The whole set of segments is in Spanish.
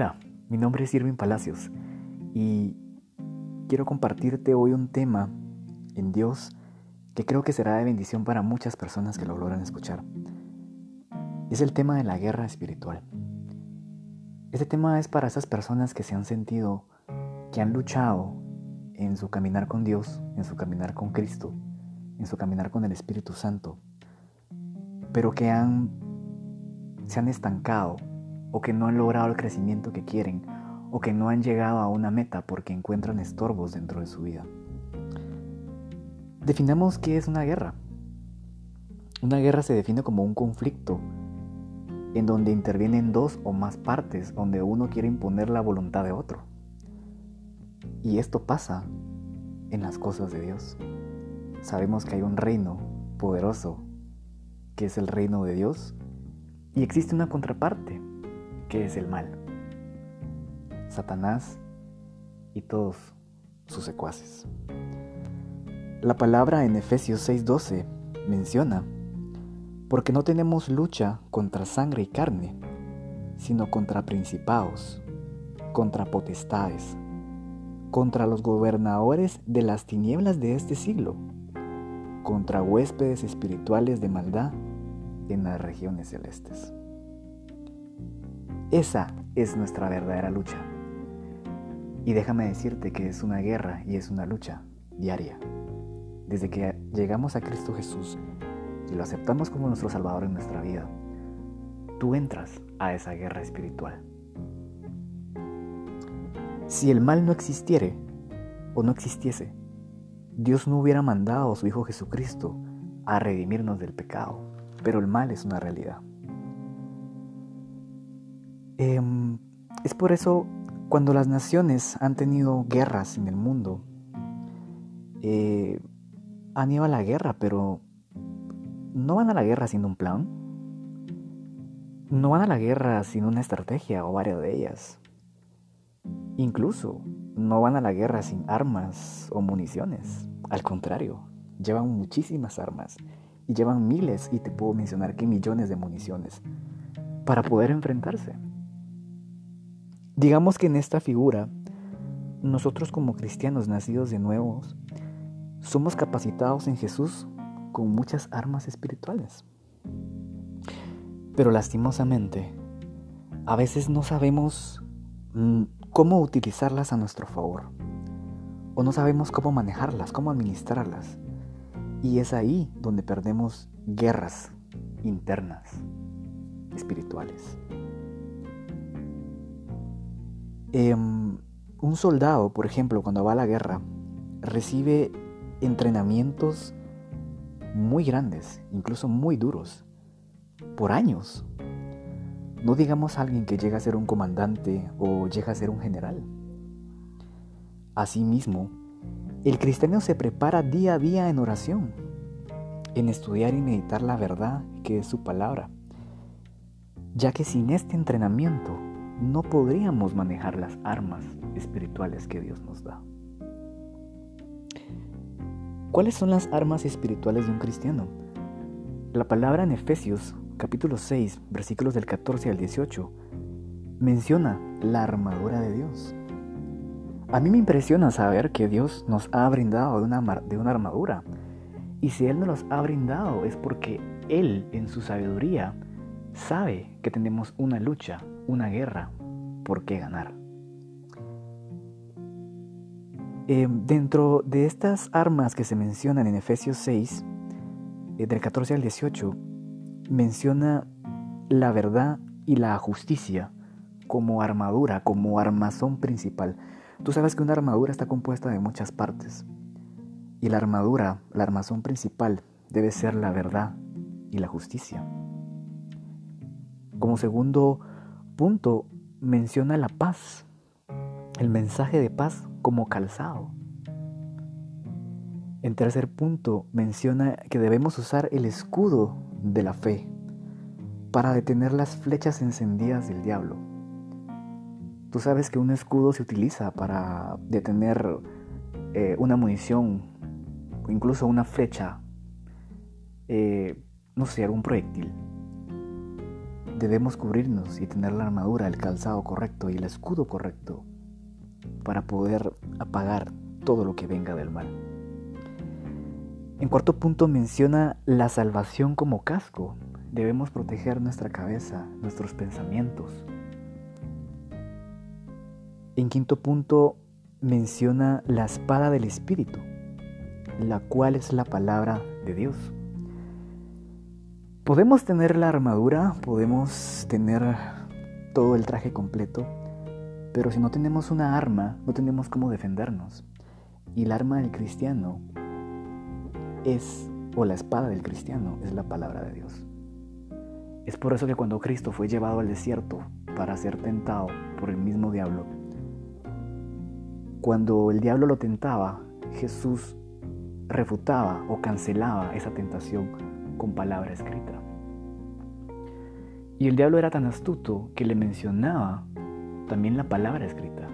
Hola, mi nombre es Irving Palacios y quiero compartirte hoy un tema en Dios que creo que será de bendición para muchas personas que lo logran escuchar. Es el tema de la guerra espiritual. Este tema es para esas personas que se han sentido, que han luchado en su caminar con Dios, en su caminar con Cristo, en su caminar con el Espíritu Santo, pero que se han estancado o que no han logrado el crecimiento que quieren o que no han llegado a una meta porque encuentran estorbos dentro de su vida. Definamos qué es una guerra. Una guerra se define como un conflicto en donde intervienen dos o más partes, donde uno quiere imponer la voluntad de otro. Y esto pasa en las cosas de Dios. Sabemos que hay un reino poderoso, que es el reino de Dios, y existe una contraparte, qué es el mal. Satanás y todos sus secuaces. La palabra en Efesios 6:12 menciona, porque no tenemos lucha contra sangre y carne, sino contra principados, contra potestades, contra los gobernadores de las tinieblas de este siglo, contra huéspedes espirituales de maldad en las regiones celestes. Esa es nuestra verdadera lucha. Y déjame decirte que es una guerra y es una lucha diaria. Desde que llegamos a Cristo Jesús y lo aceptamos como nuestro Salvador en nuestra vida, tú entras a esa guerra espiritual. Si el mal no existiere o no existiese, Dios no hubiera mandado a su Hijo Jesucristo a redimirnos del pecado, pero el mal es una realidad. Em, es por eso cuando las naciones han tenido guerras en el mundo, eh, han ido a la guerra, pero no van a la guerra sin un plan. No van a la guerra sin una estrategia o varias de ellas. Incluso no van a la guerra sin armas o municiones. Al contrario, llevan muchísimas armas y llevan miles y te puedo mencionar que millones de municiones para poder enfrentarse. Digamos que en esta figura, nosotros como cristianos nacidos de nuevos, somos capacitados en Jesús con muchas armas espirituales. Pero lastimosamente, a veces no sabemos mm, cómo utilizarlas a nuestro favor. O no sabemos cómo manejarlas, cómo administrarlas. Y es ahí donde perdemos guerras internas, espirituales. Em, un soldado, por ejemplo, cuando va a la guerra, recibe entrenamientos muy grandes, incluso muy duros, por años. No digamos a alguien que llega a ser un comandante o llega a ser un general. Asimismo, el cristiano se prepara día a día en oración, en estudiar y meditar la verdad que es su palabra, ya que sin este entrenamiento no podríamos manejar las armas espirituales que Dios nos da. ¿Cuáles son las armas espirituales de un cristiano? La palabra en Efesios capítulo 6 versículos del 14 al 18 menciona la armadura de Dios. A mí me impresiona saber que Dios nos ha brindado de una, de una armadura. Y si Él nos los ha brindado es porque Él en su sabiduría sabe que tenemos una lucha, una guerra por qué ganar. Eh, dentro de estas armas que se mencionan en Efesios 6, eh, del 14 al 18, menciona la verdad y la justicia como armadura, como armazón principal. Tú sabes que una armadura está compuesta de muchas partes. Y la armadura, la armazón principal, debe ser la verdad y la justicia. Como segundo punto, menciona la paz, el mensaje de paz como calzado. En tercer punto, menciona que debemos usar el escudo de la fe para detener las flechas encendidas del diablo. Tú sabes que un escudo se utiliza para detener eh, una munición incluso una flecha, eh, no sé, algún proyectil. Debemos cubrirnos y tener la armadura, el calzado correcto y el escudo correcto para poder apagar todo lo que venga del mal. En cuarto punto menciona la salvación como casco. Debemos proteger nuestra cabeza, nuestros pensamientos. En quinto punto menciona la espada del Espíritu, la cual es la palabra de Dios. Podemos tener la armadura, podemos tener todo el traje completo, pero si no tenemos una arma, no tenemos cómo defendernos. Y el arma del cristiano es, o la espada del cristiano, es la palabra de Dios. Es por eso que cuando Cristo fue llevado al desierto para ser tentado por el mismo diablo, cuando el diablo lo tentaba, Jesús refutaba o cancelaba esa tentación con palabra escrita. Y el diablo era tan astuto que le mencionaba también la palabra escrita.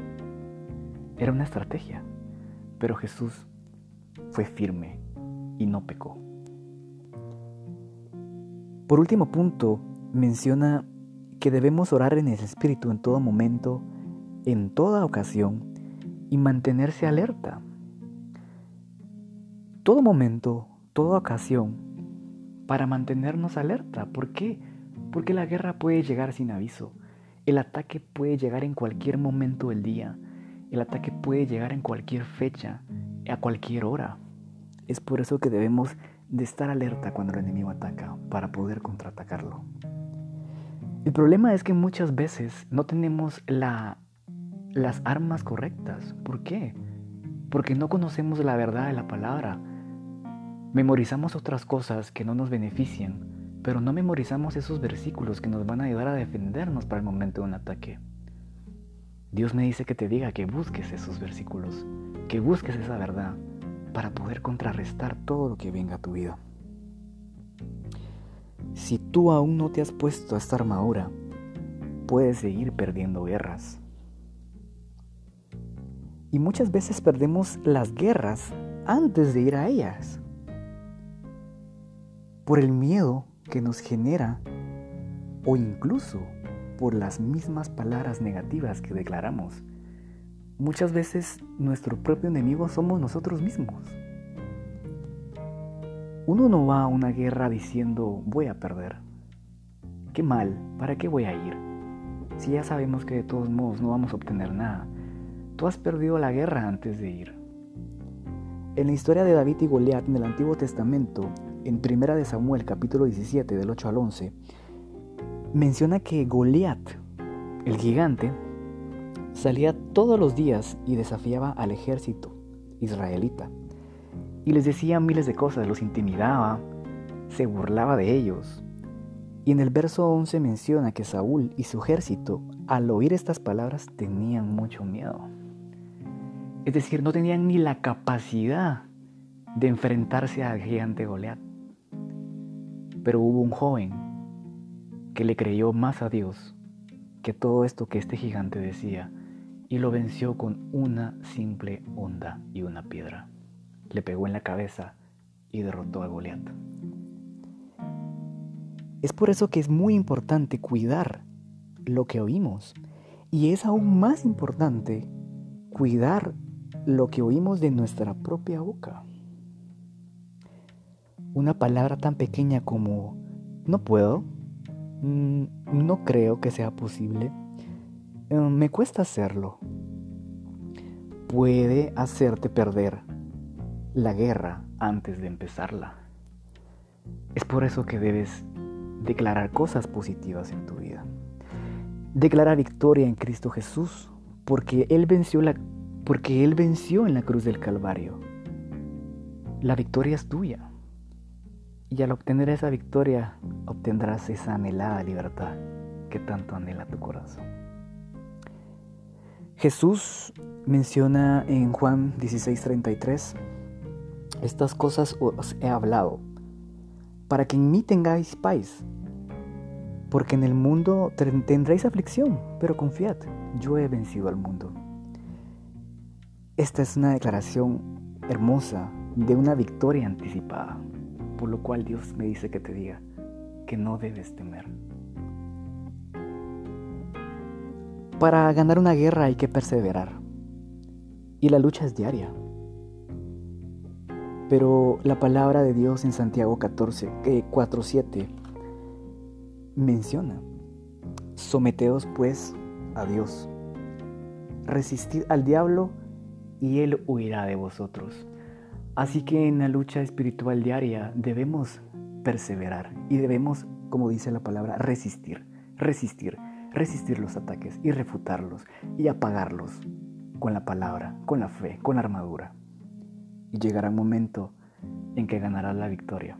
Era una estrategia, pero Jesús fue firme y no pecó. Por último punto, menciona que debemos orar en el Espíritu en todo momento, en toda ocasión, y mantenerse alerta. Todo momento, toda ocasión, para mantenernos alerta. ¿Por qué? Porque la guerra puede llegar sin aviso. El ataque puede llegar en cualquier momento del día. El ataque puede llegar en cualquier fecha, a cualquier hora. Es por eso que debemos de estar alerta cuando el enemigo ataca para poder contraatacarlo. El problema es que muchas veces no tenemos la, las armas correctas. ¿Por qué? Porque no conocemos la verdad de la palabra. Memorizamos otras cosas que no nos benefician, pero no memorizamos esos versículos que nos van a ayudar a defendernos para el momento de un ataque. Dios me dice que te diga que busques esos versículos, que busques esa verdad, para poder contrarrestar todo lo que venga a tu vida. Si tú aún no te has puesto esta armadura, puedes seguir perdiendo guerras. Y muchas veces perdemos las guerras antes de ir a ellas. Por el miedo que nos genera o incluso por las mismas palabras negativas que declaramos Muchas veces nuestro propio enemigo somos nosotros mismos. Uno no va a una guerra diciendo voy a perder. Qué mal, ¿para qué voy a ir? Si ya sabemos que de todos modos no vamos a obtener nada. Tú has perdido la guerra antes de ir. En la historia de David y Goliat en el Antiguo Testamento, en Primera de Samuel capítulo 17 del 8 al 11, menciona que Goliat, el gigante, salía todos los días y desafiaba al ejército israelita. Y les decía miles de cosas, los intimidaba, se burlaba de ellos. Y en el verso 11 menciona que Saúl y su ejército, al oír estas palabras, tenían mucho miedo. Es decir, no tenían ni la capacidad de enfrentarse al gigante Goliat. Pero hubo un joven que le creyó más a Dios que todo esto que este gigante decía y lo venció con una simple onda y una piedra. Le pegó en la cabeza y derrotó a Goliat. Es por eso que es muy importante cuidar lo que oímos y es aún más importante cuidar lo que oímos de nuestra propia boca. Una palabra tan pequeña como no puedo, mm, no creo que sea posible, eh, me cuesta hacerlo. Puede hacerte perder la guerra antes de empezarla. Es por eso que debes declarar cosas positivas en tu vida. Declara victoria en Cristo Jesús, porque Él venció la, porque Él venció en la cruz del Calvario. La victoria es tuya. Y al obtener esa victoria, obtendrás esa anhelada libertad que tanto anhela tu corazón. Jesús menciona en Juan 16:33, estas cosas os he hablado, para que en mí tengáis paz, porque en el mundo tendréis aflicción, pero confiad, yo he vencido al mundo. Esta es una declaración hermosa de una victoria anticipada, por lo cual Dios me dice que te diga que no debes temer. Para ganar una guerra hay que perseverar. Y la lucha es diaria. Pero la palabra de Dios en Santiago 14, 4, 7 menciona, someteos pues a Dios, resistid al diablo y él huirá de vosotros. Así que en la lucha espiritual diaria debemos perseverar y debemos, como dice la palabra, resistir, resistir, resistir los ataques y refutarlos y apagarlos con la palabra, con la fe, con la armadura. Y llegará un momento en que ganarás la victoria.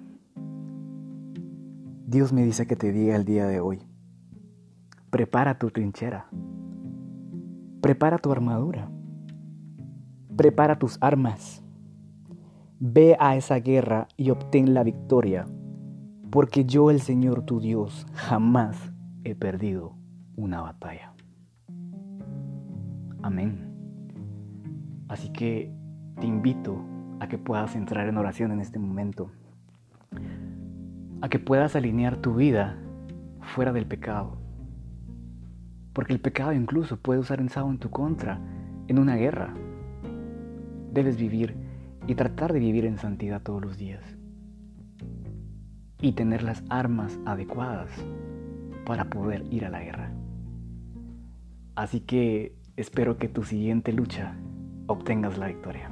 Dios me dice que te diga el día de hoy, prepara tu trinchera, prepara tu armadura, prepara tus armas, ve a esa guerra y obtén la victoria, porque yo el Señor tu Dios jamás he perdido una batalla. Amén. Así que te invito a que puedas entrar en oración en este momento, a que puedas alinear tu vida fuera del pecado, porque el pecado incluso puede usar ensado en tu contra en una guerra. Debes vivir y tratar de vivir en santidad todos los días y tener las armas adecuadas para poder ir a la guerra. Así que espero que tu siguiente lucha obtengas la victoria.